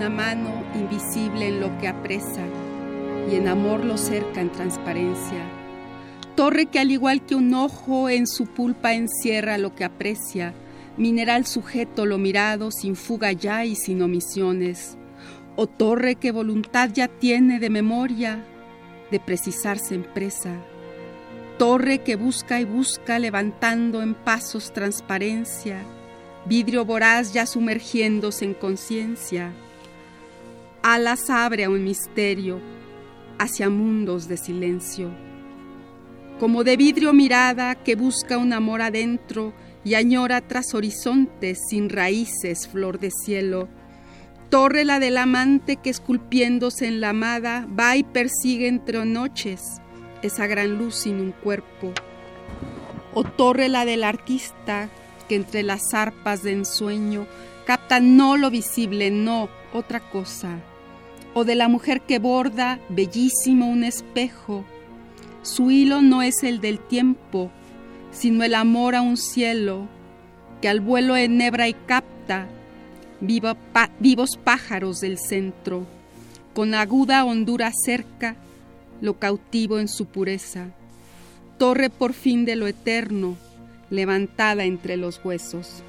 Una mano invisible en lo que apresa y en amor lo cerca en transparencia. Torre que al igual que un ojo en su pulpa encierra lo que aprecia, mineral sujeto lo mirado sin fuga ya y sin omisiones. O torre que voluntad ya tiene de memoria, de precisarse en presa. Torre que busca y busca levantando en pasos transparencia vidrio voraz ya sumergiéndose en conciencia. Alas abre a un misterio hacia mundos de silencio. Como de vidrio mirada que busca un amor adentro y añora tras horizontes sin raíces, flor de cielo. Torre la del amante que esculpiéndose en la amada va y persigue entre noches esa gran luz sin un cuerpo. O torre la del artista que entre las arpas de ensueño capta no lo visible, no otra cosa. O de la mujer que borda, bellísimo un espejo. Su hilo no es el del tiempo, sino el amor a un cielo que al vuelo enhebra y capta vivos pájaros del centro. Con aguda hondura cerca, lo cautivo en su pureza. Torre por fin de lo eterno, levantada entre los huesos.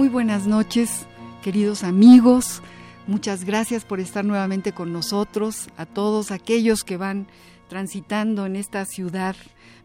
Muy buenas noches, queridos amigos. Muchas gracias por estar nuevamente con nosotros, a todos aquellos que van transitando en esta ciudad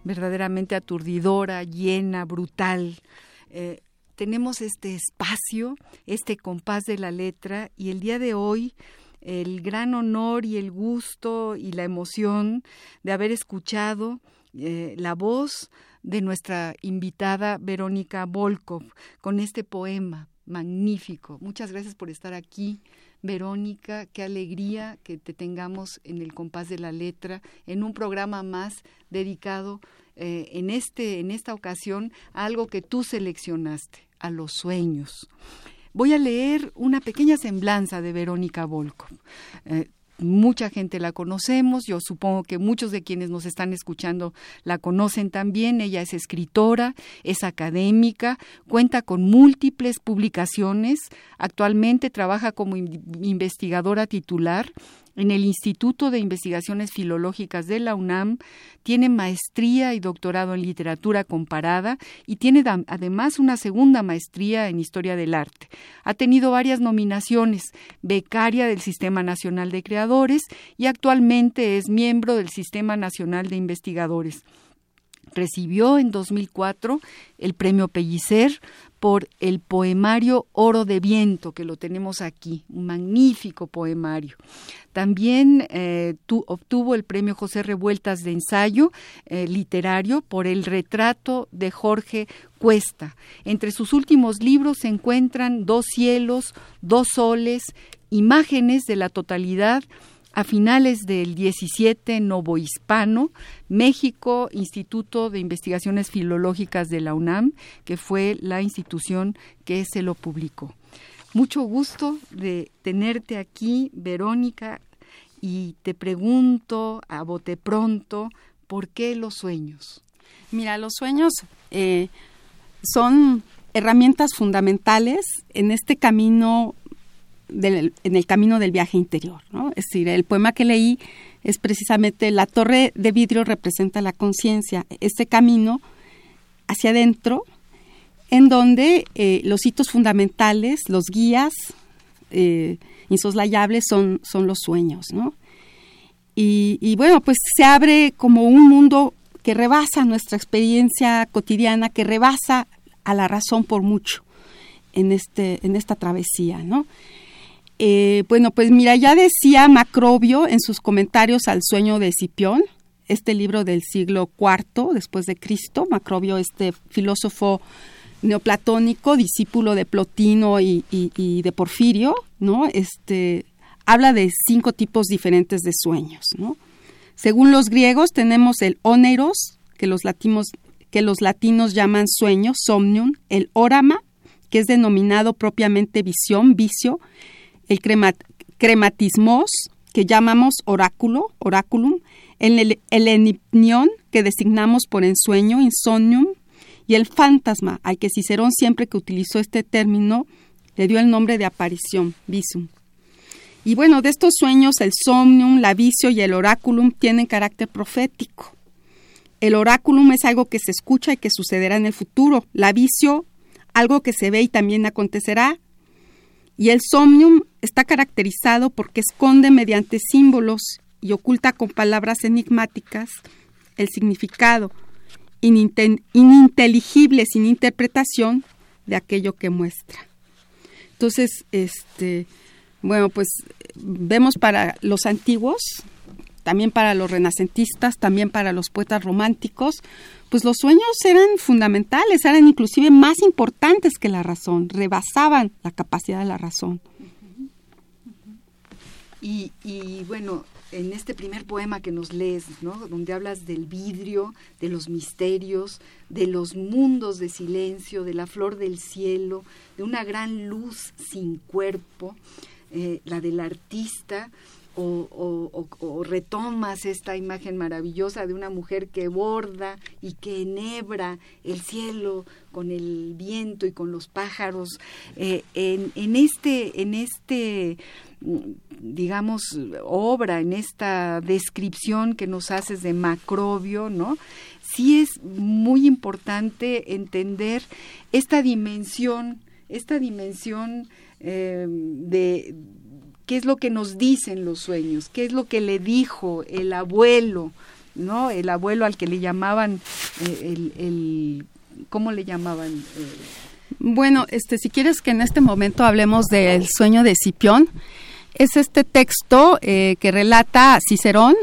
verdaderamente aturdidora, llena, brutal. Eh, tenemos este espacio, este compás de la letra y el día de hoy el gran honor y el gusto y la emoción de haber escuchado eh, la voz de nuestra invitada Verónica Volkov con este poema magnífico. Muchas gracias por estar aquí. Verónica, qué alegría que te tengamos en el compás de la letra, en un programa más dedicado eh, en, este, en esta ocasión a algo que tú seleccionaste, a los sueños. Voy a leer una pequeña semblanza de Verónica Volkov. Eh, mucha gente la conocemos, yo supongo que muchos de quienes nos están escuchando la conocen también, ella es escritora, es académica, cuenta con múltiples publicaciones, actualmente trabaja como investigadora titular en el Instituto de Investigaciones Filológicas de la UNAM, tiene maestría y doctorado en literatura comparada y tiene además una segunda maestría en historia del arte. Ha tenido varias nominaciones, becaria del Sistema Nacional de Creadores y actualmente es miembro del Sistema Nacional de Investigadores recibió en 2004 el premio Pellicer por el poemario Oro de Viento, que lo tenemos aquí, un magnífico poemario. También eh, obtuvo el premio José Revueltas de ensayo eh, literario por el retrato de Jorge Cuesta. Entre sus últimos libros se encuentran Dos cielos, Dos soles, imágenes de la totalidad a finales del 17, Novohispano, México, Instituto de Investigaciones Filológicas de la UNAM, que fue la institución que se lo publicó. Mucho gusto de tenerte aquí, Verónica, y te pregunto a bote pronto, ¿por qué los sueños? Mira, los sueños eh, son herramientas fundamentales en este camino en el camino del viaje interior. ¿no? Es decir, el poema que leí es precisamente la torre de vidrio representa la conciencia, este camino hacia adentro, en donde eh, los hitos fundamentales, los guías, eh, insoslayables son, son los sueños, ¿no? Y, y, bueno, pues se abre como un mundo que rebasa nuestra experiencia cotidiana, que rebasa a la razón por mucho en, este, en esta travesía, ¿no? Eh, bueno, pues mira, ya decía Macrobio en sus comentarios al sueño de Escipión, este libro del siglo IV después de Cristo, Macrobio, este filósofo neoplatónico, discípulo de Plotino y, de Porfirio, ¿no? Este, habla de cinco tipos diferentes de sueños, ¿no? Según los griegos tenemos el oneros, que los latinos, que los latinos llaman sueño, somnium, el orama, que es denominado propiamente visión, vicio, el crematismos, que llamamos oráculo, oráculum, el, el que designamos por ensueño, insomnium, y el fantasma, al que Cicerón siempre que utilizó este término le dio el nombre de aparición, visum. Y bueno, de estos sueños, el somnium, la vicio y el oráculum tienen carácter profético. El oráculum es algo que se escucha y que sucederá en el futuro. La vicio, algo que se ve y también acontecerá. Y el somnium está caracterizado porque esconde mediante símbolos y oculta con palabras enigmáticas el significado ininteligible sin interpretación de aquello que muestra. Entonces, este, bueno, pues vemos para los antiguos, también para los renacentistas, también para los poetas románticos, pues los sueños eran fundamentales, eran inclusive más importantes que la razón, rebasaban la capacidad de la razón. Y, bueno, en este primer poema que nos lees, ¿no? donde hablas del vidrio, de los misterios, de los mundos de silencio, de la flor del cielo, de una gran luz sin cuerpo, eh, la del artista, o, retomas esta imagen maravillosa de una mujer que borda y que enhebra el cielo con el viento y con los pájaros. Eh, en, este, en este digamos, obra, en esta descripción que nos haces de Macrobio, ¿no? Sí es muy importante entender esta dimensión, esta dimensión eh, de qué es lo que nos dicen los sueños, qué es lo que le dijo el abuelo, ¿no? El abuelo al que le llamaban eh, el, ¿cómo le llamaban? Eh, bueno, este, si quieres que en este momento hablemos del sueño de Cipión, es este texto eh, que relata Cicerón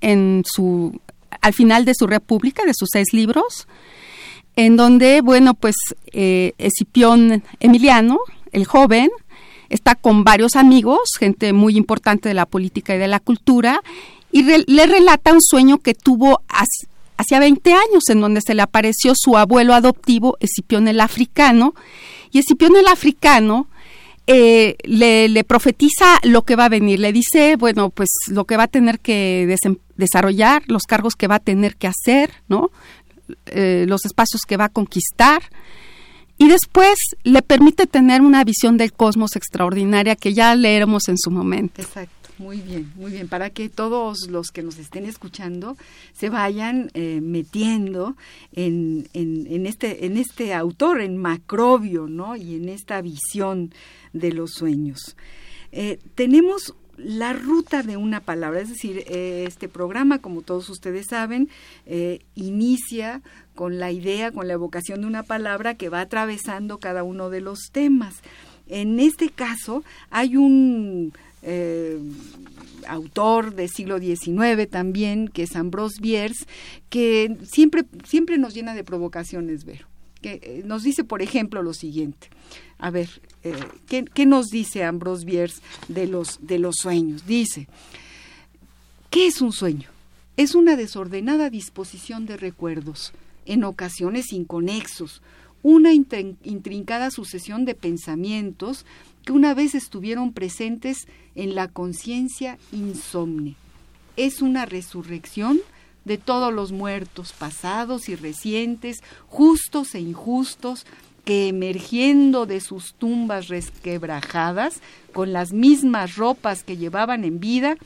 en su, al final de su República, de sus seis libros, en donde, bueno, pues Escipión Emiliano, el joven, está con varios amigos, gente muy importante de la política y de la cultura, y le relata un sueño que tuvo hacia 20 años, en donde se le apareció su abuelo adoptivo, Escipión el Africano, y Escipión el Africano eh, le, profetiza lo que va a venir, le dice, bueno, pues lo que va a tener que desarrollar, los cargos que va a tener que hacer, ¿no? Eh, los espacios que va a conquistar, y después le permite tener una visión del cosmos extraordinaria que ya leeremos en su momento. Exacto. Muy bien, muy bien. Para que todos los que nos estén escuchando se vayan eh, metiendo en, este, en este autor, en Macrobio, ¿no? Y en esta visión de los sueños. Eh, tenemos la ruta de una palabra, es decir, eh, este programa, como todos ustedes saben, inicia con la idea, con la evocación de una palabra que va atravesando cada uno de los temas. En este caso hay un eh, autor del siglo XIX también, que es Ambrose Bierce, que siempre, siempre nos llena de provocaciones, Vero. Que eh, nos dice, por ejemplo, lo siguiente. A ver, eh, ¿qué, nos dice Ambrose Bierce de los, de los sueños? Dice, ¿qué es un sueño? Es una desordenada disposición de recuerdos, en ocasiones inconexos, una intrincada sucesión de pensamientos que una vez estuvieron presentes en la conciencia insomne. Es una resurrección de todos los muertos pasados y recientes, justos e injustos, que emergiendo de sus tumbas resquebrajadas, con las mismas ropas que llevaban en vida,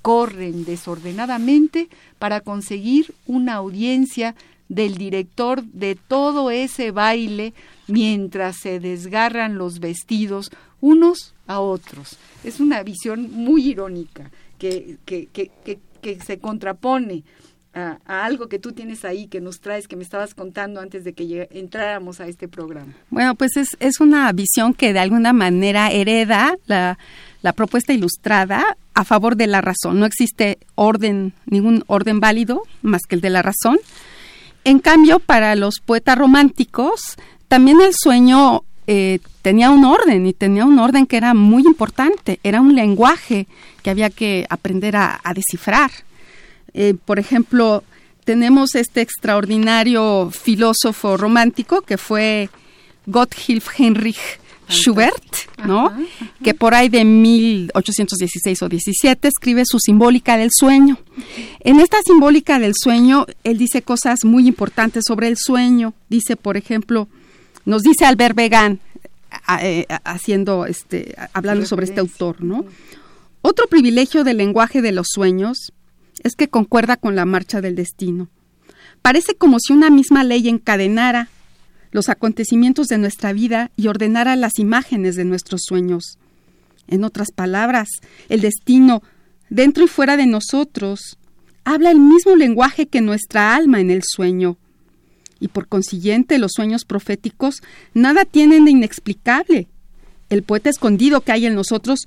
corren desordenadamente para conseguir una audiencia del director de todo ese baile mientras se desgarran los vestidos unos a otros. Es una visión muy irónica que, que, que, que se contrapone a, algo que tú tienes ahí, que nos traes, que me estabas contando antes de que entráramos a este programa. Bueno, pues es, es una visión que de alguna manera hereda la, la propuesta ilustrada a favor de la razón. No existe orden, ningún orden válido más que el de la razón. En cambio, para los poetas románticos, también el sueño eh, tenía un orden y tenía un orden que era muy importante. Era un lenguaje que había que aprender a descifrar. Eh, por ejemplo, tenemos este extraordinario filósofo romántico que fue Gotthilf Heinrich Schubert, ¿no? Que por ahí de 1816 o 17 escribe su simbólica del sueño. En esta simbólica del sueño, él dice cosas muy importantes sobre el sueño. Dice, por ejemplo, nos dice Albert Vegan, eh, haciendo este, hablando sobre este autor, ¿no? Otro privilegio del lenguaje de los sueños es que concuerda con la marcha del destino. Parece como si una misma ley encadenara los acontecimientos de nuestra vida y ordenara las imágenes de nuestros sueños. En otras palabras, el destino, dentro y fuera de nosotros, habla el mismo lenguaje que nuestra alma en el sueño. Y por consiguiente, los sueños proféticos nada tienen de inexplicable. El poeta escondido que hay en nosotros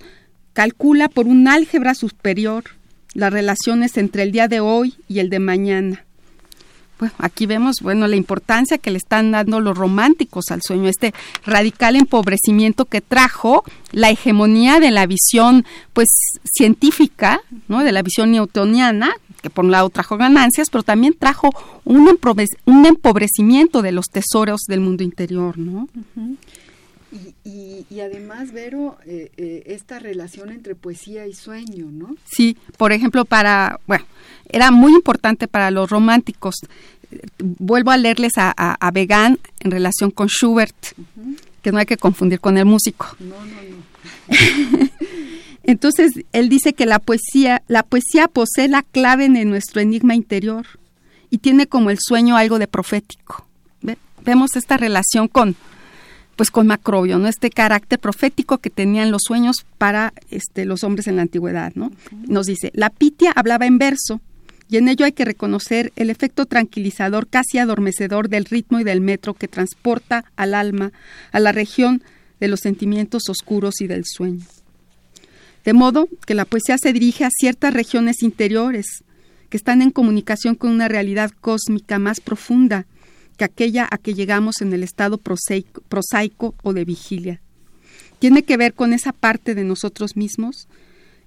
calcula por un álgebra superior las relaciones entre el día de hoy y el de mañana. Bueno, aquí vemos, bueno, la importancia que le están dando los románticos al sueño, este radical empobrecimiento que trajo la hegemonía de la visión, pues, científica, ¿no? De la visión newtoniana, que por un lado trajo ganancias, pero también trajo un, empobrecimiento de los tesoros del mundo interior, ¿no? Y, además, Vero, eh, eh, esta relación entre poesía y sueño, ¿no? Sí, por ejemplo, para, bueno, era muy importante para los románticos. Vuelvo a leerles a, a, Vegan en relación con Schubert, que no hay que confundir con el músico. No, no, no. Entonces, él dice que la poesía, la poesía posee la clave en nuestro enigma interior y tiene como el sueño algo de profético. Vemos esta relación con, pues con Macrobio, ¿no? Este carácter profético que tenían los sueños para este, los hombres en la antigüedad, ¿no? Nos dice, la Pitia hablaba en verso, y en ello hay que reconocer el efecto tranquilizador, casi adormecedor del ritmo y del metro que transporta al alma a la región de los sentimientos oscuros y del sueño. De modo que la poesía se dirige a ciertas regiones interiores que están en comunicación con una realidad cósmica más profunda aquella a que llegamos en el estado prosaico, o de vigilia. Tiene que ver con esa parte de nosotros mismos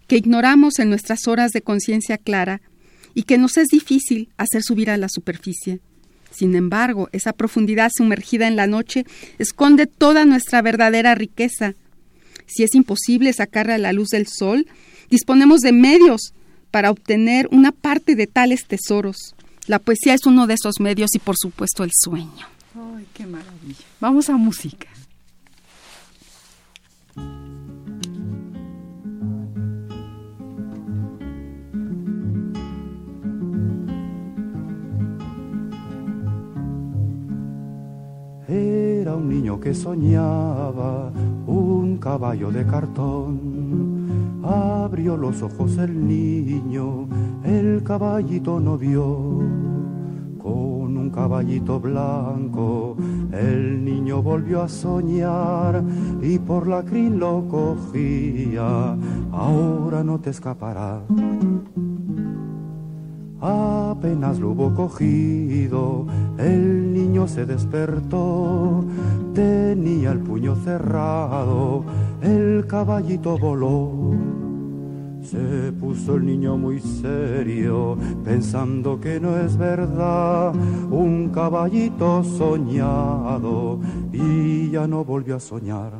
que ignoramos en nuestras horas de conciencia clara y que nos es difícil hacer subir a la superficie. Sin embargo, esa profundidad sumergida en la noche esconde toda nuestra verdadera riqueza. Si es imposible sacarla a la luz del sol, disponemos de medios para obtener una parte de tales tesoros. La poesía es uno de esos medios y por supuesto el sueño. ¡Ay, qué maravilla! Vamos a música. Era un niño que soñaba un caballo de cartón Abrió los ojos el niño, el caballito no vio. Con un caballito blanco, el niño volvió a soñar y por la crin lo cogía. Ahora no te escapará. Apenas lo hubo cogido, el niño se despertó, tenía el puño cerrado, el caballito voló. Se puso el niño muy serio, pensando que no es verdad, un caballito soñado, y ya no volvió a soñar.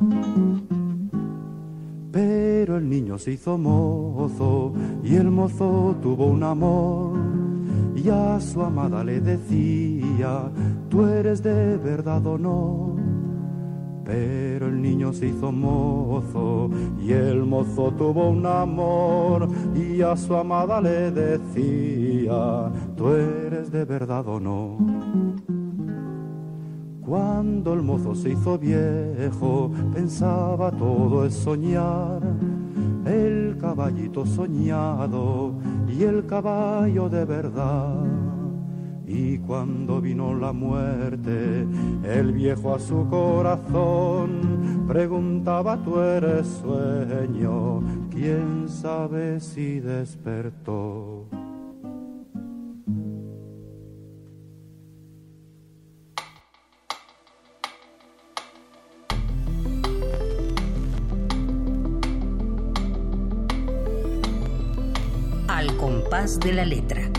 Pero el niño se hizo mozo y el mozo tuvo un amor. Y a su amada le decía, tú eres de verdad o no. Pero el niño se hizo mozo y el mozo tuvo un amor y a su amada le decía, tú eres de verdad o no. Cuando el mozo se hizo viejo, pensaba todo es soñar. El caballito soñado y el caballo de verdad. Y cuando vino la muerte, el viejo a su corazón preguntaba, tú eres sueño, quién sabe si despertó. Al compás de la letra.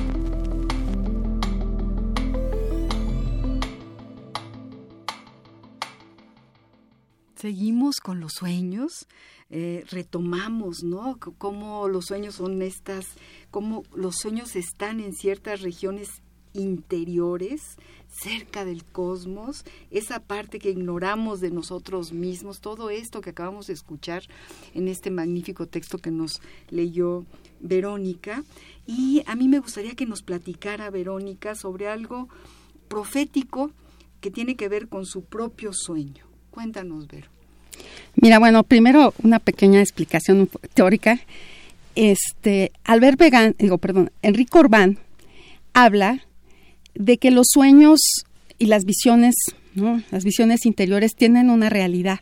Seguimos con los sueños, eh, retomamos, ¿no? Cómo los sueños son estas, cómo los sueños están en ciertas regiones interiores, cerca del cosmos, esa parte que ignoramos de nosotros mismos, todo esto que acabamos de escuchar en este magnífico texto que nos leyó Verónica. Y a mí me gustaría que nos platicara Verónica sobre algo profético que tiene que ver con su propio sueño. Cuéntanos, Vero. Mira, bueno, primero una pequeña explicación teórica. Este, Albert Vegan, digo, perdón, Enrique Orbán habla de que los sueños y las visiones, ¿no? Las visiones interiores tienen una realidad,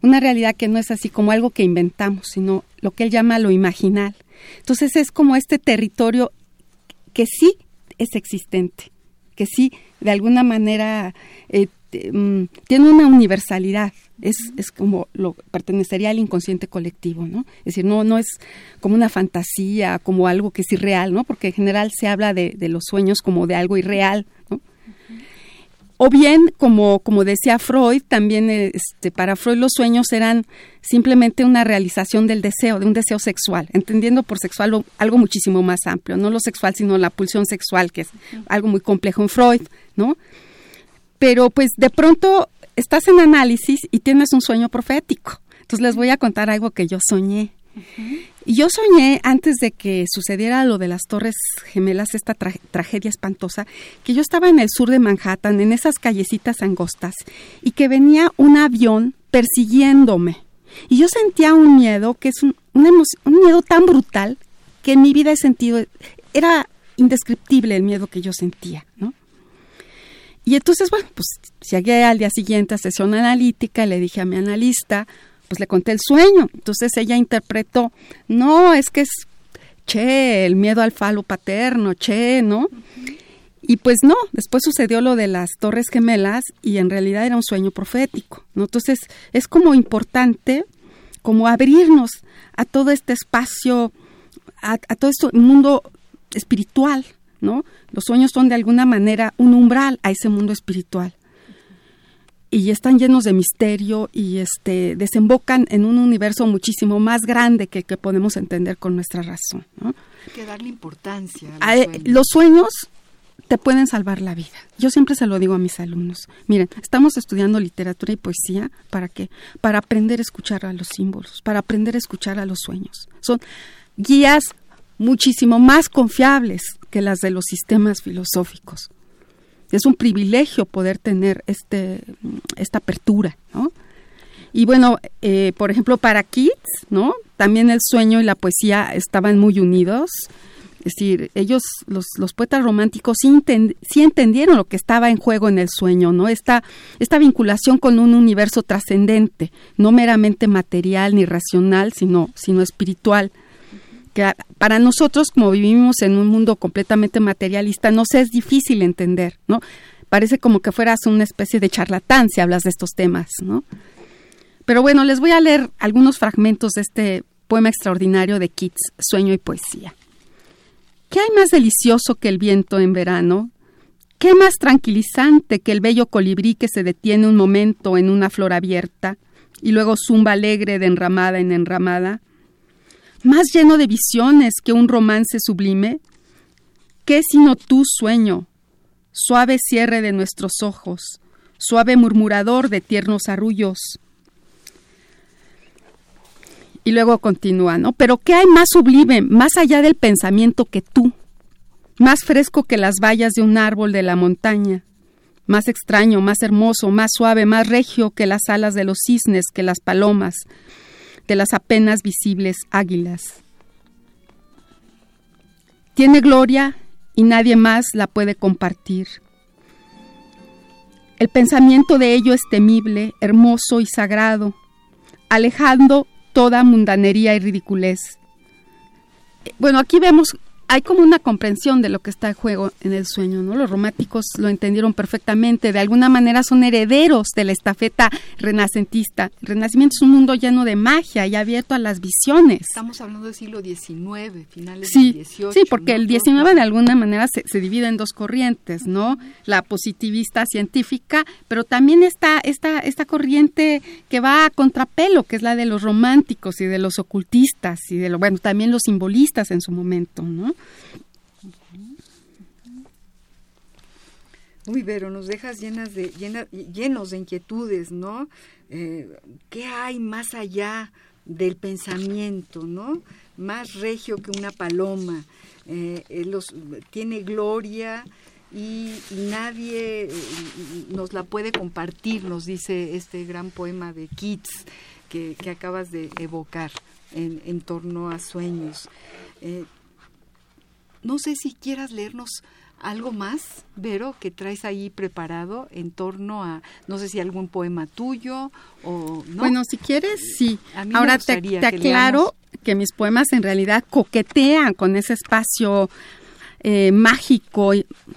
una realidad que no es así como algo que inventamos, sino lo que él llama lo imaginal. Entonces es como este territorio que sí es existente, que sí de alguna manera eh, tiene una universalidad, es, es como lo pertenecería al inconsciente colectivo, ¿no? Es decir, no, no es como una fantasía, como algo que es irreal, ¿no? Porque en general se habla de, los sueños como de algo irreal, ¿no? O bien, como, como decía Freud, también este, para Freud los sueños eran simplemente una realización del deseo, de un deseo sexual, entendiendo por sexual algo muchísimo más amplio, no lo sexual, sino la pulsión sexual, que es algo muy complejo en Freud, ¿no? Pero pues de pronto estás en análisis y tienes un sueño profético. Entonces les voy a contar algo que yo soñé. Yo soñé antes de que sucediera lo de las Torres Gemelas, esta tra- tragedia espantosa, que yo estaba en el sur de Manhattan, en esas callecitas angostas, y que venía un avión persiguiéndome. Y yo sentía un miedo, que es un, un miedo tan brutal que en mi vida he sentido, era indescriptible el miedo que yo sentía, ¿no? Y entonces, bueno, pues llegué al día siguiente a sesión analítica, le dije a mi analista, pues le conté el sueño. Entonces ella interpretó, no, es que es, che, el miedo al falo paterno, che, ¿no? Y pues no, después sucedió lo de las Torres Gemelas y en realidad era un sueño profético, ¿no? Entonces es como importante como abrirnos a todo este espacio, a, a todo este mundo espiritual, ¿no? Los sueños son de alguna manera un umbral a ese mundo espiritual. Y están llenos de misterio y este desembocan en un universo muchísimo más grande que, que podemos entender con nuestra razón. ¿no? Hay que darle importancia a los A- sueños. los sueños te pueden salvar la vida. Yo siempre se lo digo a mis alumnos. Miren, estamos estudiando literatura y poesía para qué? Para aprender a escuchar a los símbolos, para aprender a escuchar a los sueños. Son guías muchísimo más confiables que las de los sistemas filosóficos. Es un privilegio poder tener este esta apertura, ¿no? Y bueno, eh, por ejemplo, para Keats, ¿no? También el sueño y la poesía estaban muy unidos. Es decir, ellos, los, los poetas románticos, sí, sí entendieron lo que estaba en juego en el sueño, ¿no? Esta, esta vinculación con un universo trascendente, no meramente material ni racional, sino, sino espiritual. Que para nosotros, como vivimos en un mundo completamente materialista, nos es difícil entender, ¿no? Parece como que fueras una especie de charlatán si hablas de estos temas, ¿no? Pero bueno, les voy a leer algunos fragmentos de este poema extraordinario de Keats, Sueño y Poesía. ¿Qué hay más delicioso que el viento en verano? ¿Qué más tranquilizante que el bello colibrí que se detiene un momento en una flor abierta y luego zumba alegre de enramada en enramada? ¿Más lleno de visiones que un romance sublime? ¿Qué sino tu sueño, suave cierre de nuestros ojos, suave murmurador de tiernos arrullos? Y luego continúa, ¿no? Pero ¿qué hay más sublime, más allá del pensamiento que tú? Más fresco que las vallas de un árbol de la montaña, más extraño, más hermoso, más suave, más regio que las alas de los cisnes, que las palomas, de las apenas visibles águilas. Tiene gloria y nadie más la puede compartir. El pensamiento de ello es temible, hermoso y sagrado, alejando toda mundanería y ridiculez. Bueno, aquí vemos hay como una comprensión de lo que está en juego en el sueño, ¿no? Los románticos lo entendieron perfectamente, de alguna manera son herederos de la estafeta renacentista. El renacimiento es un mundo lleno de magia y abierto a las visiones. Estamos hablando del siglo XIX, finales sí, del XVIII. Sí, porque el XIX de alguna manera se, se, divide en dos corrientes, ¿no? La positivista científica, pero también está esta, esta corriente que va a contrapelo, que es la de los románticos y de los ocultistas y de lo, bueno, también los simbolistas en su momento, ¿no? Uy, pero nos dejas llenas de, llenos de inquietudes, ¿no? Eh, ¿Qué hay más allá del pensamiento, ¿no? Más regio que una paloma. Eh, eh, los, tiene gloria y, nadie nos la puede compartir, nos dice este gran poema de Keats que, acabas de evocar en torno a sueños. No sé si quieras leernos algo más, Vero, que traes ahí preparado en torno a, no sé si algún poema tuyo o no. Bueno, si quieres, sí. Ahora te, te aclaro que mis poemas en realidad coquetean con ese espacio eh, mágico.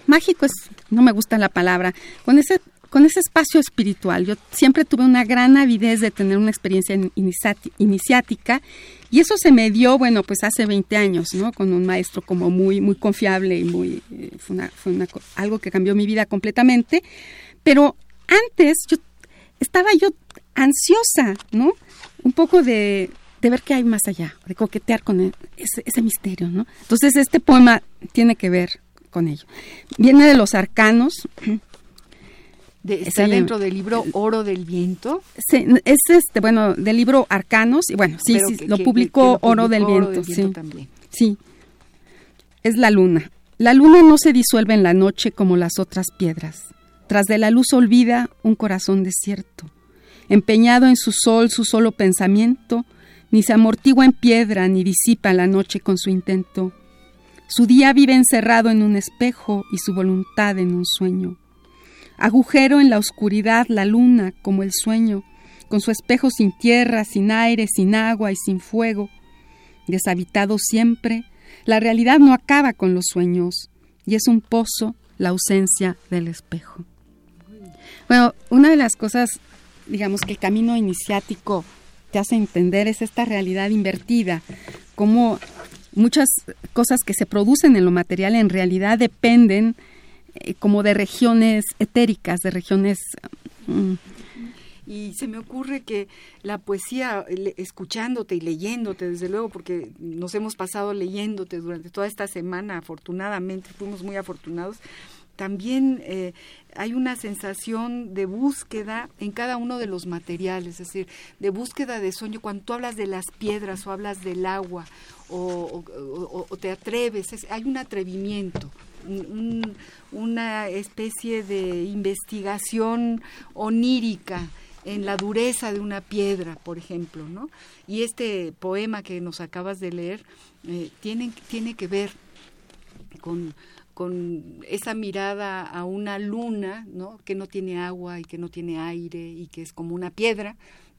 Mágico es, no me gusta la palabra, con ese con ese espacio espiritual. Yo siempre tuve una gran avidez de tener una experiencia iniciática y eso se me dio, bueno, pues hace 20 años, ¿no? Con un maestro como muy, muy confiable y muy, eh, fue, una, fue una, algo que cambió mi vida completamente. Pero antes yo estaba yo ansiosa, ¿no? Un poco de, de ver qué hay más allá, de coquetear con ese, ese misterio, ¿no? Entonces este poema tiene que ver con ello. Viene de los arcanos, está dentro del libro Oro del Viento. Sí, es este, bueno, del libro Arcanos, y bueno, sí, sí, lo, publicó Oro del Viento, sí. También. Sí. Es la luna. La luna no se disuelve en la noche como las otras piedras. Tras de la luz olvida un corazón desierto. Empeñado en su sol, su solo pensamiento, ni se amortigua en piedra, ni disipa la noche con su intento. Su día vive encerrado en un espejo y su voluntad en un sueño. Agujero en la oscuridad la luna como el sueño, con su espejo sin tierra, sin aire, sin agua y sin fuego. Deshabitado siempre, la realidad no acaba con los sueños y es un pozo la ausencia del espejo. Bueno, una de las cosas, digamos, que el camino iniciático te hace entender es esta realidad invertida, como muchas cosas que se producen en lo material en realidad dependen como de regiones etéricas, de regiones... Mm. Y se me ocurre que la poesía, escuchándote y leyéndote, desde luego, porque nos hemos pasado leyéndote durante toda esta semana, afortunadamente, fuimos muy afortunados, también eh, hay una sensación de búsqueda en cada uno de los materiales, es decir, de búsqueda de sueño. Cuando tú hablas de las piedras o hablas del agua o, te atreves, hay un atrevimiento una especie de investigación onírica en la dureza de una piedra, por ejemplo, ¿no? Y este poema que nos acabas de leer eh, tiene, tiene que ver con, con esa mirada a una luna, ¿no? Que no tiene agua y que no tiene aire y que es como una piedra,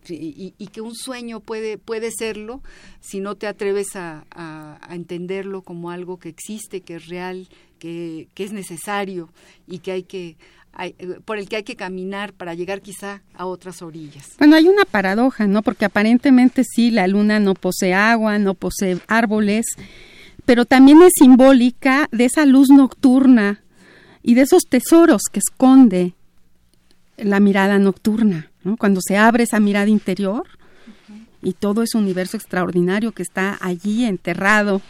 y, que un sueño puede, puede serlo si no te atreves a, entenderlo como algo que existe, que es real, que, es necesario y que hay que por el que hay que caminar para llegar quizá a otras orillas. Bueno, hay una paradoja, ¿no? Porque aparentemente sí, la luna no posee agua, no posee árboles, pero también es simbólica de esa luz nocturna y de esos tesoros que esconde la mirada nocturna, ¿no? Cuando se abre esa mirada interior y todo ese universo extraordinario que está allí enterrado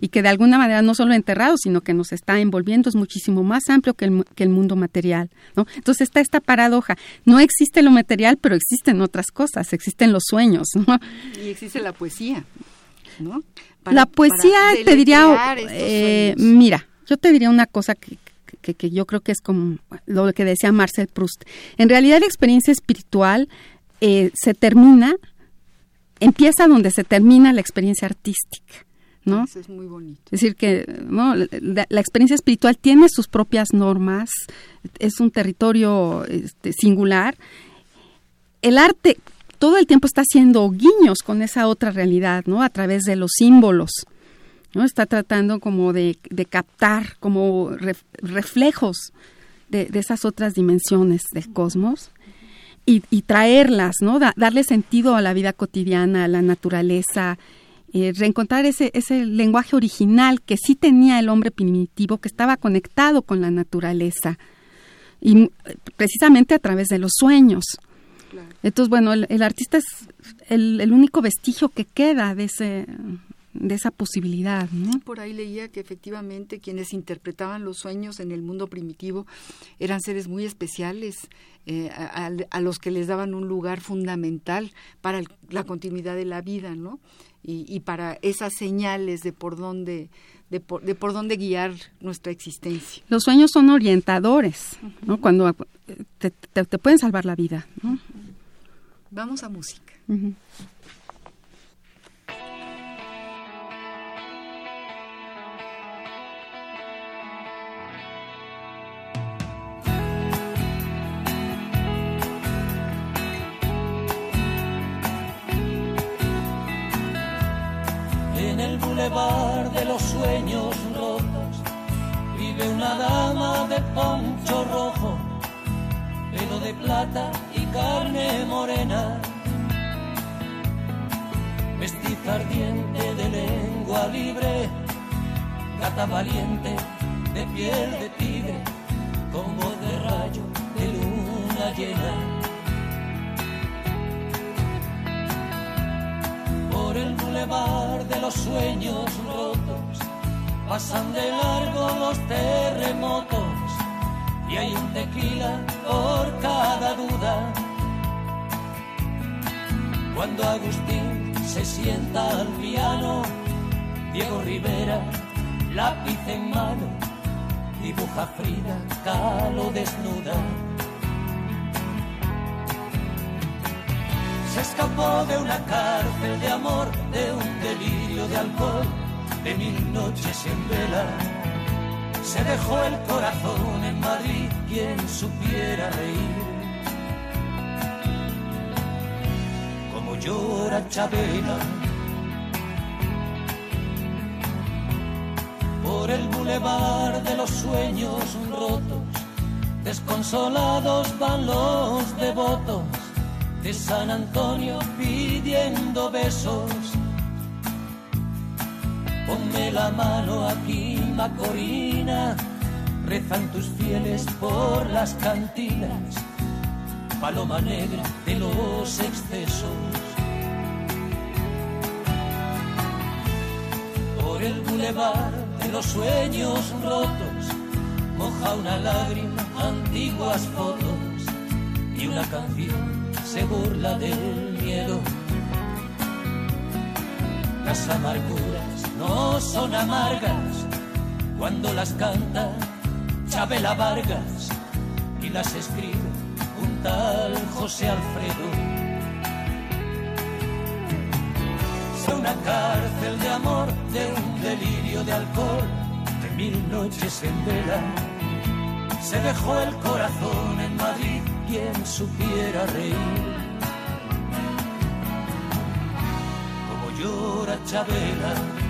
y que de alguna manera no solo enterrado, sino que nos está envolviendo, es muchísimo más amplio que el, que el mundo material. ¿no? Entonces está esta paradoja, no existe lo material, pero existen otras cosas, existen los sueños. Y existe la poesía. ¿no? la poesía te diría, eh, mira, yo te diría una cosa que, que, yo creo que es como lo que decía Marcel Proust. En realidad la experiencia espiritual eh, se termina, empieza donde se termina la experiencia artística. ¿no? Eso es muy bonito. Es decir, que ¿no? la, experiencia espiritual tiene sus propias normas, es un territorio este, singular. El arte todo el tiempo está haciendo guiños con esa otra realidad, ¿no? A través de los símbolos. ¿no? Está tratando como de, captar como reflejos de, esas otras dimensiones del cosmos y, traerlas, ¿no? darle sentido a la vida cotidiana, a la naturaleza, eh, reencontrar ese, ese lenguaje original que sí tenía el hombre primitivo, que estaba conectado con la naturaleza, y precisamente a través de los sueños. Entonces, bueno, el, artista es el, el, único vestigio que queda de ese de esa posibilidad. ¿no? Por ahí leía que efectivamente quienes interpretaban los sueños en el mundo primitivo eran seres muy especiales, eh, a, los que les daban un lugar fundamental para la continuidad de la vida, ¿no? Y, para esas señales de por dónde de por, de por, dónde guiar nuestra existencia. Los sueños son orientadores, ¿no? Cuando eh, te, te, pueden salvar la vida. ¿no? Vamos a música. Plata y carne morena, mestiza ardiente de lengua libre, gata valiente de piel de tigre, con voz de rayo de luna llena por el bulevar de los sueños rotos. Pasan de largo los terremotos y hay un tequila por cada duda. Cuando Agustín se sienta al piano, Diego Rivera, lápiz en mano, dibuja Frida, calo desnuda se escapó de una cárcel de amor, de un delirio de alcohol, de mil noches en vela. Se dejó el corazón en Madrid, quien supiera reír. Como llora Chabela. Por el bulevar de los sueños rotos, desconsolados van los devotos de San Antonio pidiendo besos. Ponme la mano aquí, Macorina, rezan tus fieles por las cantinas, paloma negra de los excesos. Por el bulevar de los sueños rotos, moja una lágrima, antiguas fotos y una canción se burla del miedo. Las amarguras no son amargas cuando las canta Chabela Vargas y las escribe un tal José Alfredo. Es una cárcel de amor, de un delirio de alcohol, de mil noches en vela. Se dejó el corazón en Madrid quien supiera reír. Como llora Chabela.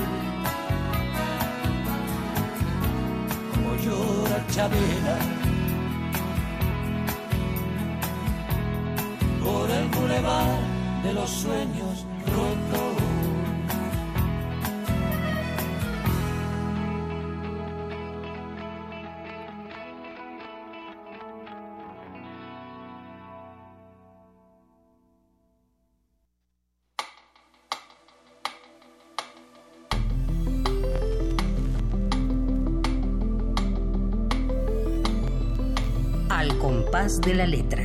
por el bulevar de los sueños. De la letra.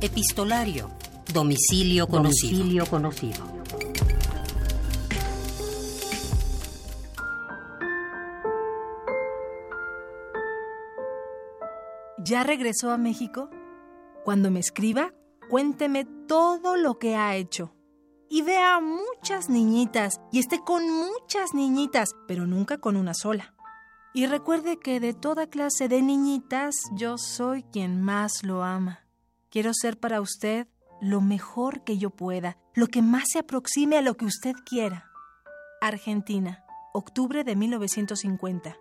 Epistolario. Domicilio conocido. Domicilio conocido. ¿Ya regresó a México? Cuando me escriba, cuénteme todo lo que ha hecho. Y vea a muchas niñitas y esté con muchas niñitas, pero nunca con una sola. Y recuerde que de toda clase de niñitas yo soy quien más lo ama. Quiero ser para usted lo mejor que yo pueda, lo que más se aproxime a lo que usted quiera. Argentina, octubre de 1950.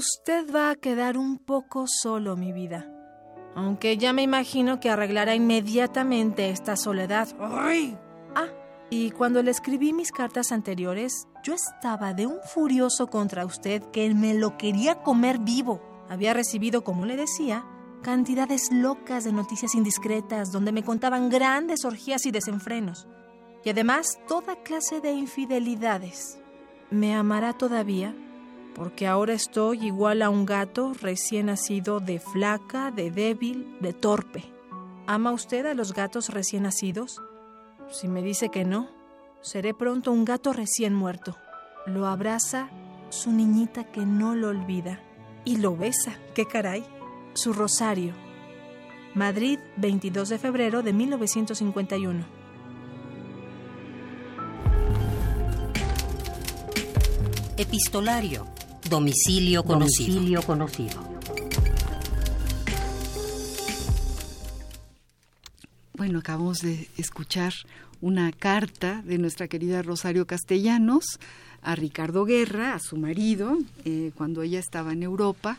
Usted va a quedar un poco solo, mi vida. Aunque ya me imagino que arreglará inmediatamente esta soledad. ¡Ay! Ah, y cuando le escribí mis cartas anteriores, yo estaba de un furioso contra usted que me lo quería comer vivo. Había recibido, como le decía, cantidades locas de noticias indiscretas donde me contaban grandes orgías y desenfrenos. Y además toda clase de infidelidades. ¿Me amará todavía? Porque ahora estoy igual a un gato recién nacido de flaca, de débil, de torpe. ¿Ama usted a los gatos recién nacidos? Si me dice que no, seré pronto un gato recién muerto. Lo abraza su niñita que no lo olvida y lo besa, qué caray, su rosario. Madrid, 22 de febrero de 1951. Epistolario. Domicilio conocido. Domicilio conocido. Bueno, acabamos de escuchar una carta de nuestra querida Rosario Castellanos a Ricardo Guerra, a su marido, eh, cuando ella estaba en Europa,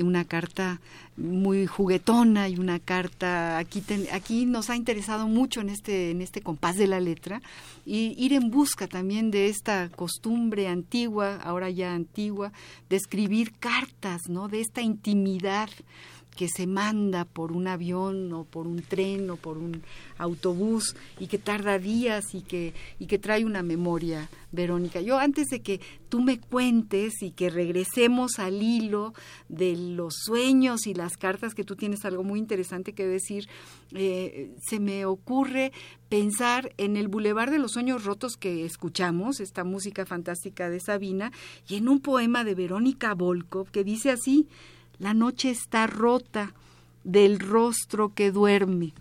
una carta muy juguetona y una carta aquí aquí nos ha interesado mucho en este en este compás de la letra y ir en busca también de esta costumbre antigua ahora ya antigua de escribir cartas no de esta intimidad que se manda por un avión o por un tren o por un autobús y que tarda días y que, y que trae una memoria, Verónica. Yo antes de que tú me cuentes y que regresemos al hilo de los sueños y las cartas, que tú tienes algo muy interesante que decir, eh, se me ocurre pensar en el Boulevard de los Sueños Rotos que escuchamos, esta música fantástica de Sabina, y en un poema de Verónica Volkov que dice así, la noche está rota del rostro que duerme.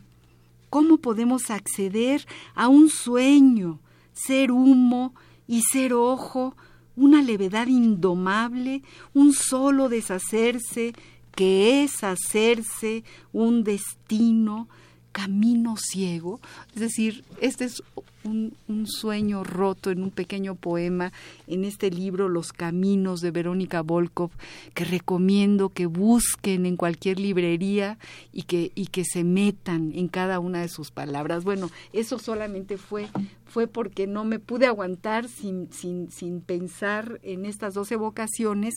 ¿Cómo podemos acceder a un sueño, ser humo y ser ojo, una levedad indomable, un solo deshacerse, que es hacerse un destino, camino ciego? Es decir, este es un, un, sueño roto en un pequeño poema en este libro Los Caminos de Verónica Volkov, que recomiendo que busquen en cualquier librería y que, y que se metan en cada una de sus palabras. Bueno, eso solamente fue, fue porque no me pude aguantar sin, sin, sin pensar en estas dos evocaciones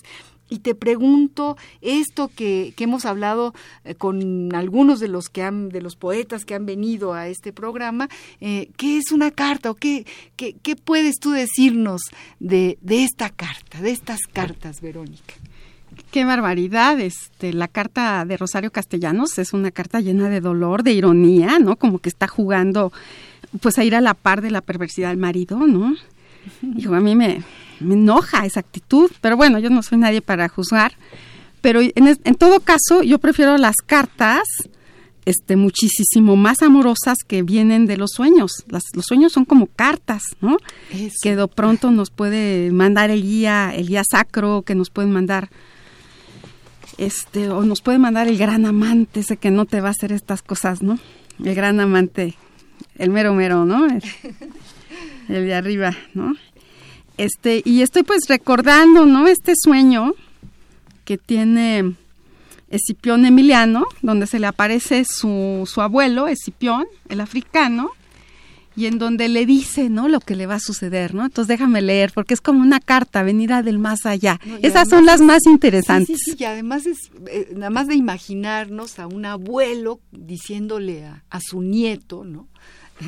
y te pregunto esto que, que hemos hablado eh, con algunos de los que han de los poetas que han venido a este programa eh, qué es una carta o qué, qué, qué puedes tú decirnos de, de esta carta de estas cartas Verónica Qué barbaridad, este, la carta de Rosario Castellanos es una carta llena de dolor, de ironía, ¿no? Como que está jugando, pues a ir a la par de la perversidad del marido, ¿no? Y a mí me, me enoja esa actitud, pero bueno, yo no soy nadie para juzgar. Pero en, en todo caso, yo prefiero las cartas este, muchísimo más amorosas que vienen de los sueños. Las, los sueños son como cartas, ¿no? Eso. Que de pronto nos puede mandar el guía, el guía sacro, que nos pueden mandar, este, o nos puede mandar el gran amante, ese que no te va a hacer estas cosas, ¿no? el gran amante, el mero mero, ¿no? El, el de arriba, ¿no? Este, y estoy pues recordando, ¿no? Este sueño que tiene Escipión Emiliano, donde se le aparece su, su abuelo, Escipión, el africano, y en donde le dice, ¿no? Lo que le va a suceder, ¿no? Entonces déjame leer, porque es como una carta venida del más allá. Esas son las más interesantes. Sí, sí, y además es, eh, nada más de imaginarnos a un abuelo diciéndole a, a su nieto, ¿no?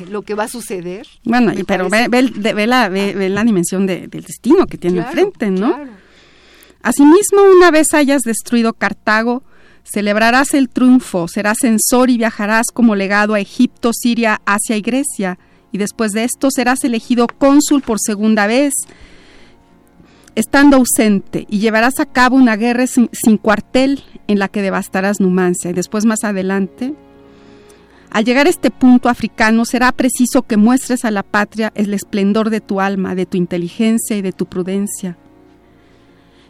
lo que va a suceder. Bueno, pero ve, ve, la, ve, la dimensión del destino que tiene enfrente, ¿no? Claro. Asimismo, una vez hayas destruido Cartago, celebrarás el triunfo, serás censor y viajarás como legado a Egipto, Siria, Asia y Grecia, y después de esto serás elegido cónsul por segunda vez, estando ausente, y llevarás a cabo una guerra sin, cuartel en la que devastarás Numancia, y después más adelante al llegar a este punto africano será preciso que muestres a la patria el esplendor de tu alma, de tu inteligencia y de tu prudencia.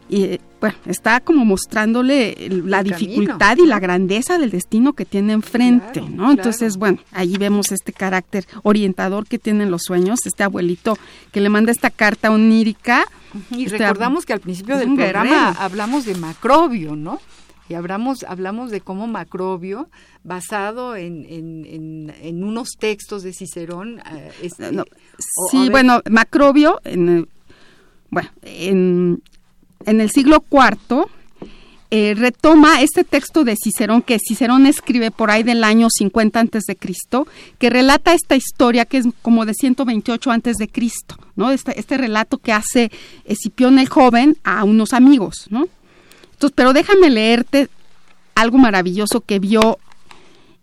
Y bueno, está como mostrándole la dificultad y la grandeza del destino que tiene enfrente, ¿no? Entonces, bueno, allí vemos este carácter orientador que tienen los sueños, este abuelito que le manda esta carta onírica. Y este recordamos que al principio del programa hablamos de Macrobio, ¿no? Y hablamos, hablamos de cómo Macrobio, basado en, en, en, unos textos de Cicerón... Eh, sí, bueno, Macrobio, en, bueno, en, en el siglo IV, eh, retoma este texto de Cicerón que Cicerón escribe por ahí del año 50 antes de Cristo, que relata esta historia que es como de 128 antes de Cristo, ¿no? Este, este relato que hace Escipión el joven a unos amigos, ¿no? Entonces, pero déjame leerte algo maravilloso que vio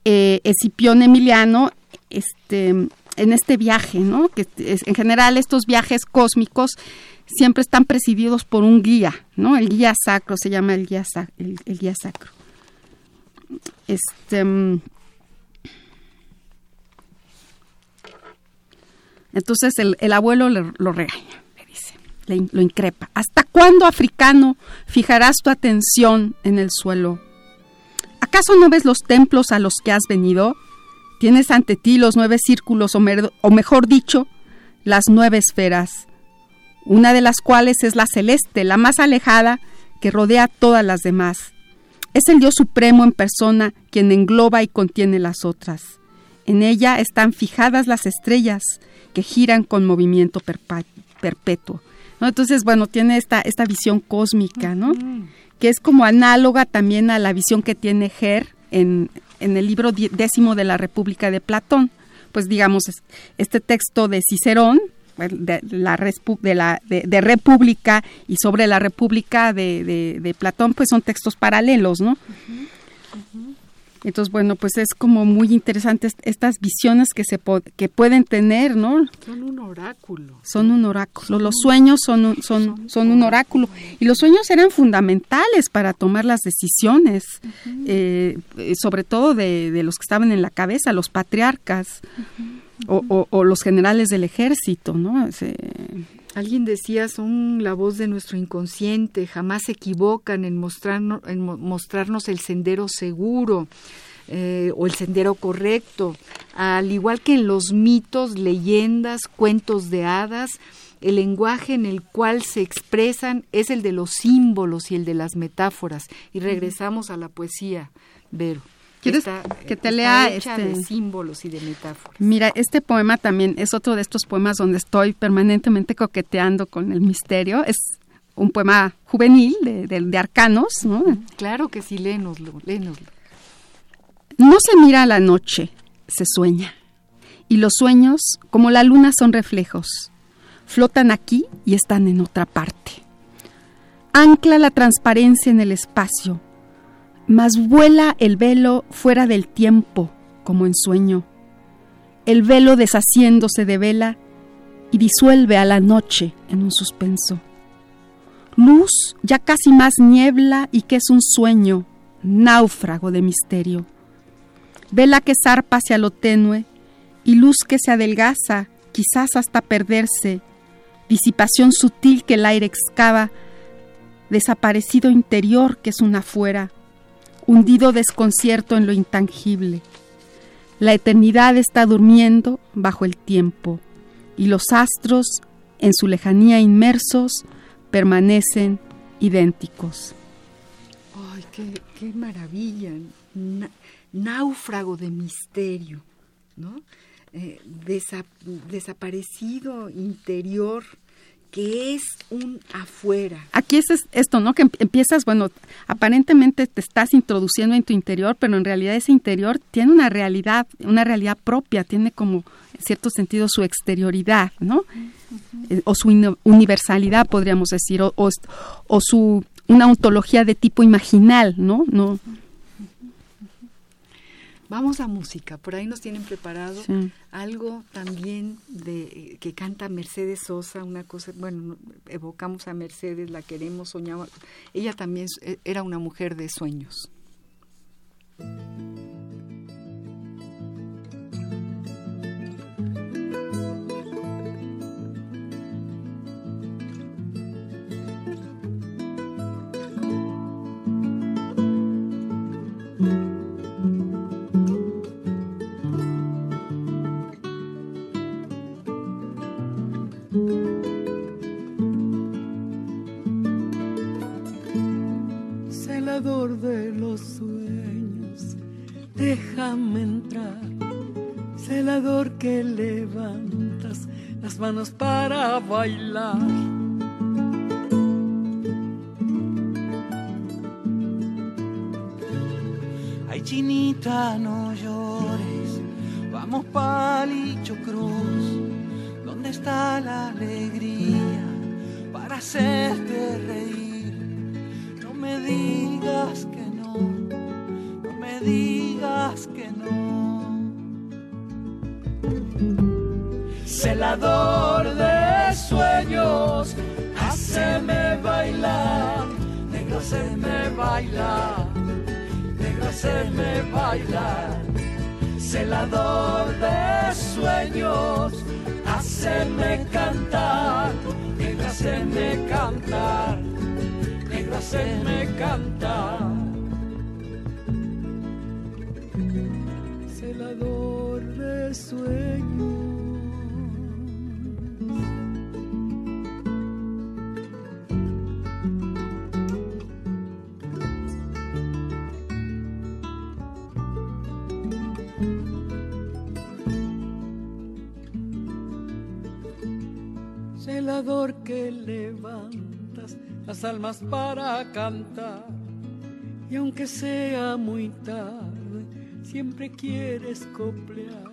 eh, Escipión Emiliano este, en este viaje, ¿no? Que en general estos viajes cósmicos siempre están presididos por un guía, ¿no? El guía sacro se llama el guía, sacro. Este, entonces el, el abuelo le, lo regaña lo increpa. ¿Hasta cuándo, africano, fijarás tu atención en el suelo? ¿Acaso no ves los templos a los que has venido? Tienes ante ti los nueve círculos, o mejor dicho, las nueve esferas, una de las cuales es la celeste, la más alejada, que rodea a todas las demás. Es el Dios Supremo en persona quien engloba y contiene las otras. En ella están fijadas las estrellas que giran con movimiento perpetuo. Entonces, bueno, tiene esta, esta visión cósmica, ¿no? Que es como análoga también a la visión que tiene Ger en, en el libro décimo de la República de Platón. Pues digamos, este texto de Cicerón, de la, de, la de, República y sobre la República de, de, Platón, pues son textos paralelos, ¿no? Entonces, bueno, pues es como muy interesante estas visiones que se que pueden tener, ¿no? Son un oráculo. Son un oráculo. Los sueños son un, son, son un oráculo. Y los sueños eran fundamentales para tomar las decisiones, eh, sobre todo de, de, los que estaban en la cabeza, los patriarcas o, o, los generales del ejército, ¿no? Alguien decía, son la voz de nuestro inconsciente, jamás se equivocan en mostrarnos, en mostrarnos el sendero seguro eh, o el sendero correcto. Al igual que en los mitos, leyendas, cuentos de hadas, el lenguaje en el cual se expresan es el de los símbolos y el de las metáforas. Y regresamos a la poesía, Vero. ¿Quieres que te lea hecha este? de símbolos y de metáforas? Mira, este poema también es otro de estos poemas donde estoy permanentemente coqueteando con el misterio. Es un poema juvenil de, de, arcanos, ¿no? Claro que sí, léenoslo, léenoslo. No se mira a la noche, se sueña. Y los sueños, como la luna, son reflejos. Flotan aquí y están en otra parte. Ancla la transparencia en el espacio mas vuela el velo fuera del tiempo, como en sueño. El velo deshaciéndose de vela y disuelve a la noche en un suspenso. Luz ya casi más niebla y que es un sueño, náufrago de misterio. Vela que zarpa hacia lo tenue y luz que se adelgaza, quizás hasta perderse, disipación sutil que el aire excava, desaparecido interior que es una fuera hundido desconcierto en lo intangible. La eternidad está durmiendo bajo el tiempo y los astros, en su lejanía inmersos, permanecen idénticos. ¡Ay, qué, maravilla! náufrago de misterio, ¿no? Eh, desaparecido interior que es un afuera. Aquí es esto, ¿no? Que em, empiezas, bueno, aparentemente te estás introduciendo en tu interior, pero en realidad ese interior tiene una realidad, una realidad propia, tiene como, en cierto sentido, su exterioridad, ¿no? Eh, o su universalidad, podríamos decir, o, o, su, una ontología de tipo imaginal, ¿no? No, Vamos a música, por ahí nos tienen preparado algo también de que canta Mercedes Sosa, una cosa, bueno, evocamos a Mercedes, la queremos, soñamos. Ella también e, era una mujer de sueños. Las manos para bailar. Ay, chinita, no negro, haceme bailar. Celador de sueños, haceme cantar, negro, haceme cantar hacerme cantar. Celador de sueños. Celador que levanta las almas para cantar. Y aunque sea muy tarde, siempre quieres coplear.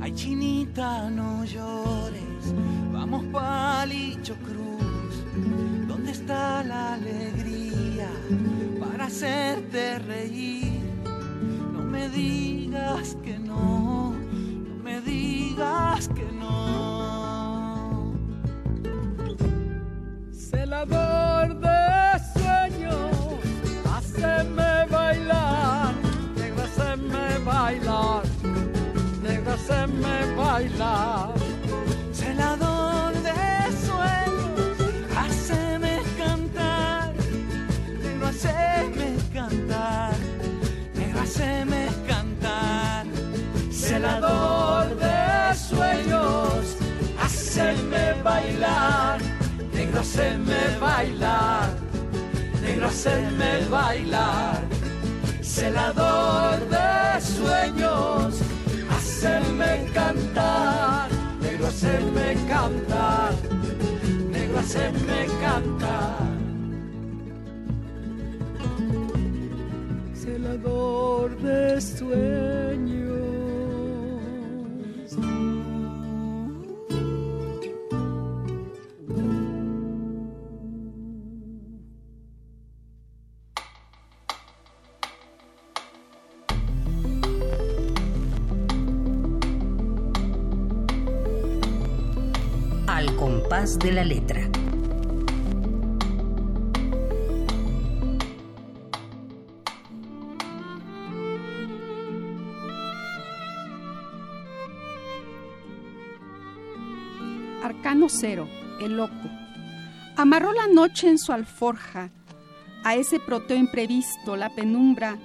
Ay, chinita, no llores, vamos palicho cruz. ¿Dónde está la alegría para hacerte reír? No me digas que no digas que no. Celador de sueños, haceme bailar, negro, haceme bailar, negro, haceme bailar. Celador de sueños, haceme cantar, negro, haceme cantar, haceme. Celador hacerme bailar, negro hacerme bailar, negro hacerme bailar, celador de sueños, hacerme cantar, negro hacerme cantar, negro hacerme cantar. Celador de sueños. De la letra. Arcano cero, el loco. Amarró la noche en su alforja, a ese proteo imprevisto, la penumbra,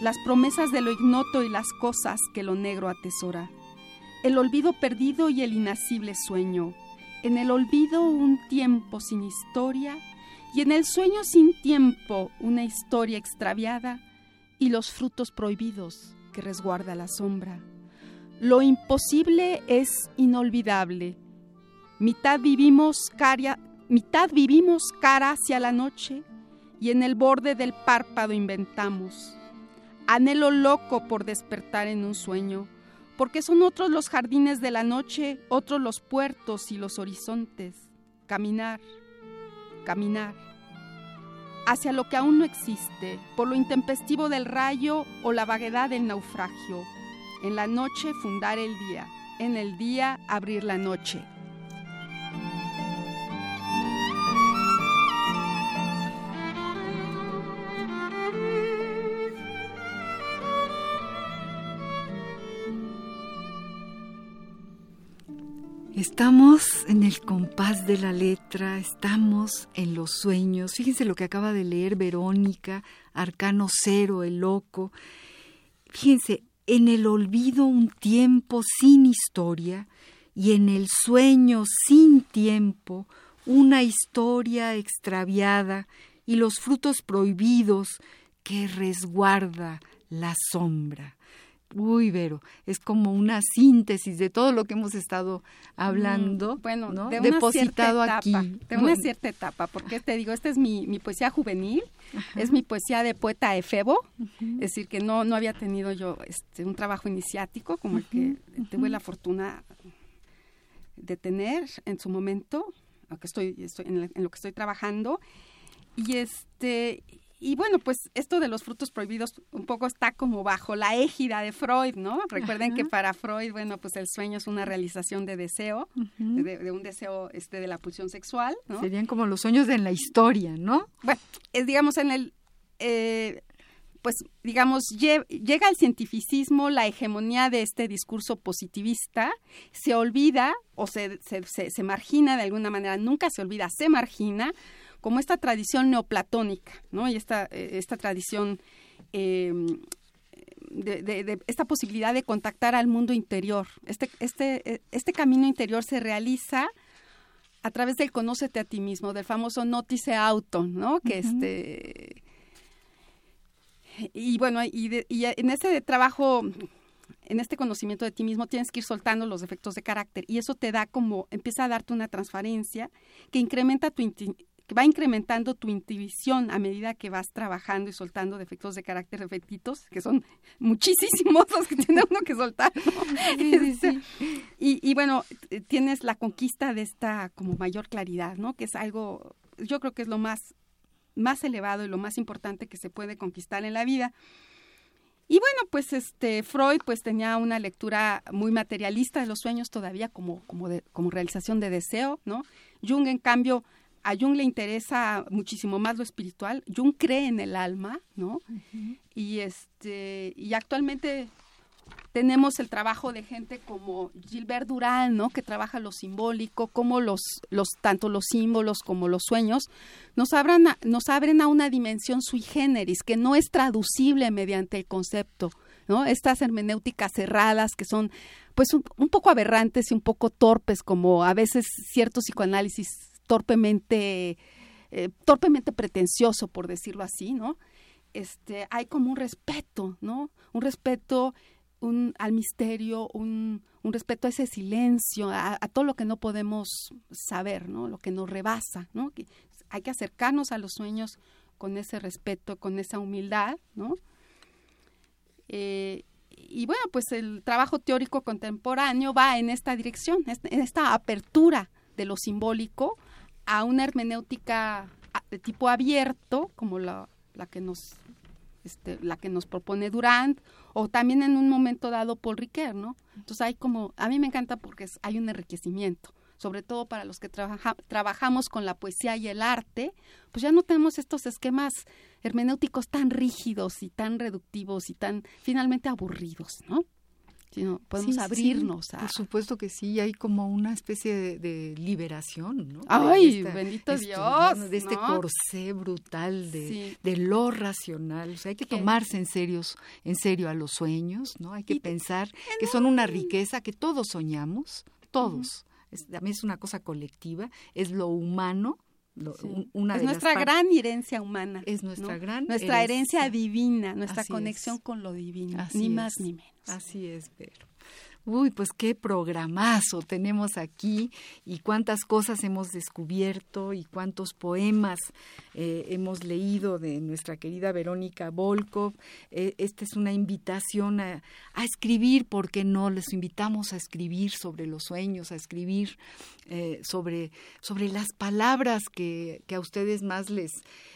las promesas de lo ignoto y las cosas que lo negro atesora, el olvido perdido y el inacible sueño, en el olvido un tiempo sin historia y en el sueño sin tiempo una historia extraviada y los frutos prohibidos que resguarda la sombra. Lo imposible es inolvidable. Mitad vivimos cara, mitad vivimos cara hacia la noche y en el borde del párpado inventamos. Anhelo loco por despertar en un sueño, porque son otros los jardines de la noche, otros los puertos y los horizontes. Caminar, caminar hacia lo que aún no existe, por lo intempestivo del rayo o la vaguedad del naufragio. En la noche fundar el día, en el día abrir la noche. Estamos en el compás de la letra, estamos en los sueños. Fíjense lo que acaba de leer Verónica, Arcano Cero, el loco. Fíjense, en el olvido un tiempo sin historia y en el sueño sin tiempo una historia extraviada y los frutos prohibidos que resguarda la sombra. Uy, Vero, es como una síntesis de todo lo que hemos estado hablando, mm, bueno, ¿no? de depositado una aquí. Etapa, de una cierta etapa, porque te digo, esta es mi, mi poesía juvenil, es mi poesía de poeta efebo, es decir, que no, no había tenido yo este, un trabajo iniciático como el que tuve la fortuna de tener en su momento, aunque estoy, estoy en, en lo que estoy trabajando, y este y bueno, pues esto de los frutos prohibidos un poco está como bajo la égida de Freud, ¿no? Recuerden que para Freud, bueno, pues el sueño es una realización de deseo, de, un deseo este de la pulsión sexual, ¿no? Serían como los sueños de la historia, ¿no? Bueno, es digamos en el... Eh, pues digamos, llega al cientificismo la hegemonía de este discurso positivista, se olvida o se, se, se margina de alguna manera, nunca se olvida, se margina como esta tradición neoplatónica, ¿no? Y esta, eh, esta tradición em, de, esta posibilidad de contactar al mundo interior. Este, este, eh, este camino interior se realiza a través del conócete a ti mismo, del famoso notice auto, ¿no? Que este y bueno, y, y en ese trabajo en este conocimiento de ti mismo tienes que ir soltando los defectos de carácter y eso te da como, empieza a darte una transparencia que incrementa tu, que va incrementando tu intuición a medida que vas trabajando y soltando defectos de carácter defectitos, que son muchísimos los que tiene uno que soltar. Este, y, y, bueno, tienes la conquista de esta como mayor claridad, ¿no? Que es algo, yo creo que es lo más, más elevado y lo más importante que se puede conquistar en la vida. Y bueno, pues este Freud pues tenía una lectura muy materialista de los sueños todavía como como como realización de deseo, ¿no? Jung en cambio a Jung le interesa muchísimo más lo espiritual. Jung cree en el alma, ¿no? Y este y actualmente tenemos el trabajo de gente como Gilbert Durán, ¿no? Que trabaja lo simbólico, como los los tanto los símbolos como los sueños nos abran nos abren a una dimensión sui generis que no es traducible mediante el concepto. ¿no? Estas hermenéuticas cerradas que son pues un, un, poco aberrantes y un poco torpes como a veces ciertos psicoanálisis torpemente, eh, torpemente pretencioso, por decirlo así, ¿no? Este, hay como un respeto, ¿no? Un respeto al misterio, un, un, respeto a ese silencio, a, todo lo que no podemos saber, ¿no? Lo que nos rebasa, ¿no? Hay que acercarnos a los sueños con ese respeto, con esa humildad, ¿no? Eh, y bueno, pues el trabajo teórico contemporáneo va en esta dirección, en esta apertura de lo simbólico a una hermenéutica de tipo abierto, como la, la que nos este, la que nos propone Durant, o también en un momento dado Paul Ricoeur, ¿no? Entonces hay como, a mí me encanta porque hay un enriquecimiento, sobre todo para los que trabajamos con la poesía y el arte, pues ya no tenemos estos esquemas hermenéuticos tan rígidos y tan reductivos y tan finalmente aburridos, ¿no? Sino podemos abrirnos a... Por supuesto que sí, hay como una especie de, liberación, ¿no? ¡Ay, bendito Dios! de este corsé brutal de, de, lo racional. O sea, hay que tomarse en, serios, en serio a los sueños, ¿no? Hay que pensar que son una riqueza, que todos soñamos, todos. también es una cosa colectiva, es lo humano es nuestra gran herencia humana. Es nuestra gran Nuestra herencia, divina, nuestra conexión con lo divino, ni más ni menos. Así es, pero Uy, pues qué programazo tenemos aquí y cuántas cosas hemos descubierto y cuántos poemas eh, hemos leído de nuestra querida Verónica Volkov. Eh, esta es una invitación a, escribir, ¿por qué no? Les invitamos a escribir sobre los sueños, a escribir eh, sobre, sobre las palabras que, que a ustedes más les,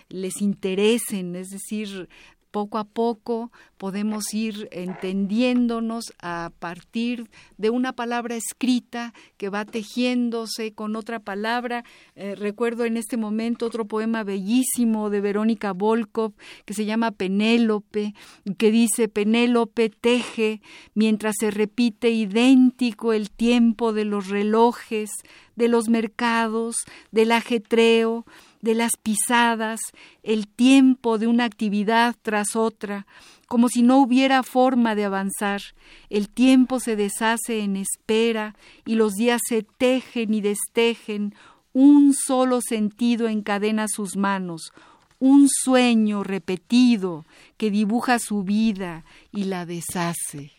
les interesen, es decir, poco a poco podemos ir entendiéndonos a partir de una palabra escrita que va tejiéndose con otra palabra. Eh, recuerdo en este momento otro poema bellísimo de Verónica Volkov que se llama Penélope, que dice Penélope teje mientras se repite idéntico el tiempo de los relojes, de los mercados, del ajetreo, de las pisadas, el tiempo de una actividad tras otra, como si no hubiera forma de avanzar. El tiempo se deshace en espera y los días se tejen y destejen. Un solo sentido encadena sus manos, un sueño repetido que dibuja su vida y la deshace.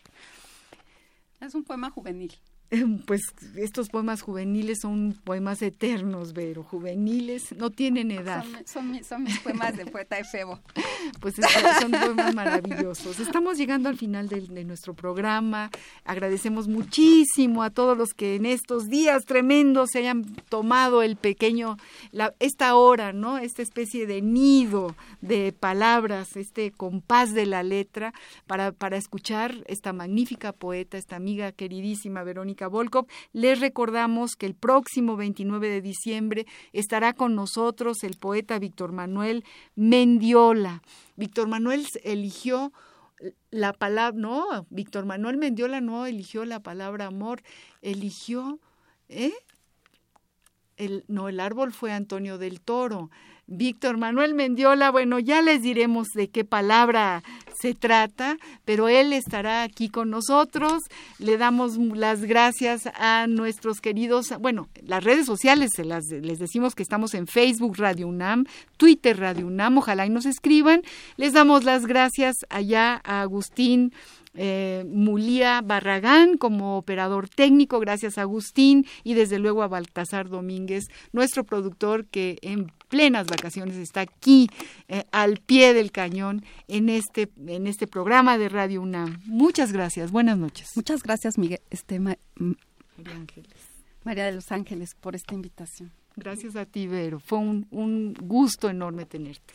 Es un poema juvenil. pues estos poemas juveniles son poemas eternos, pero juveniles, no tienen edad. Son, son, mis poemas de poeta Efebo. Pues son poemas maravillosos. Estamos llegando al final de, de, nuestro programa. Agradecemos muchísimo a todos los que en estos días tremendos se hayan tomado el pequeño, la, esta hora, ¿no? Esta especie de nido de palabras, este compás de la letra, para, para escuchar esta magnífica poeta, esta amiga queridísima Verónica Volkov. Les recordamos que el próximo 29 de diciembre estará con nosotros el poeta Víctor Manuel Mendiola. Víctor Manuel eligió la palabra, no, Víctor Manuel Mendiola no eligió la palabra amor, eligió, ¿eh? El, no, el árbol fue Antonio del Toro. Víctor Manuel Mendiola, bueno, ya les diremos de qué palabra se trata, pero él estará aquí con nosotros. Le damos las gracias a nuestros queridos, bueno, las redes sociales, se las, les decimos que estamos en Facebook Radio UNAM, Twitter Radio UNAM, ojalá y nos escriban. Les damos las gracias allá a Agustín eh, Mulía Barragán como operador técnico, gracias a Agustín y desde luego a Baltasar Domínguez, nuestro productor que en plenas vacaciones está aquí eh, al pie del cañón en este en este programa de Radio UNAM. Muchas gracias, buenas noches. Muchas gracias, Miguel, este, María Ángeles. María de los Ángeles por esta invitación. Gracias a ti, Vero. Fue un, un gusto enorme tenerte.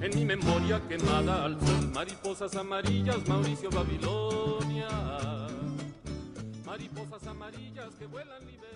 en mi memoria quemada al sol, mariposas amarillas, Mauricio Babilonia, mariposas amarillas que vuelan liberadas.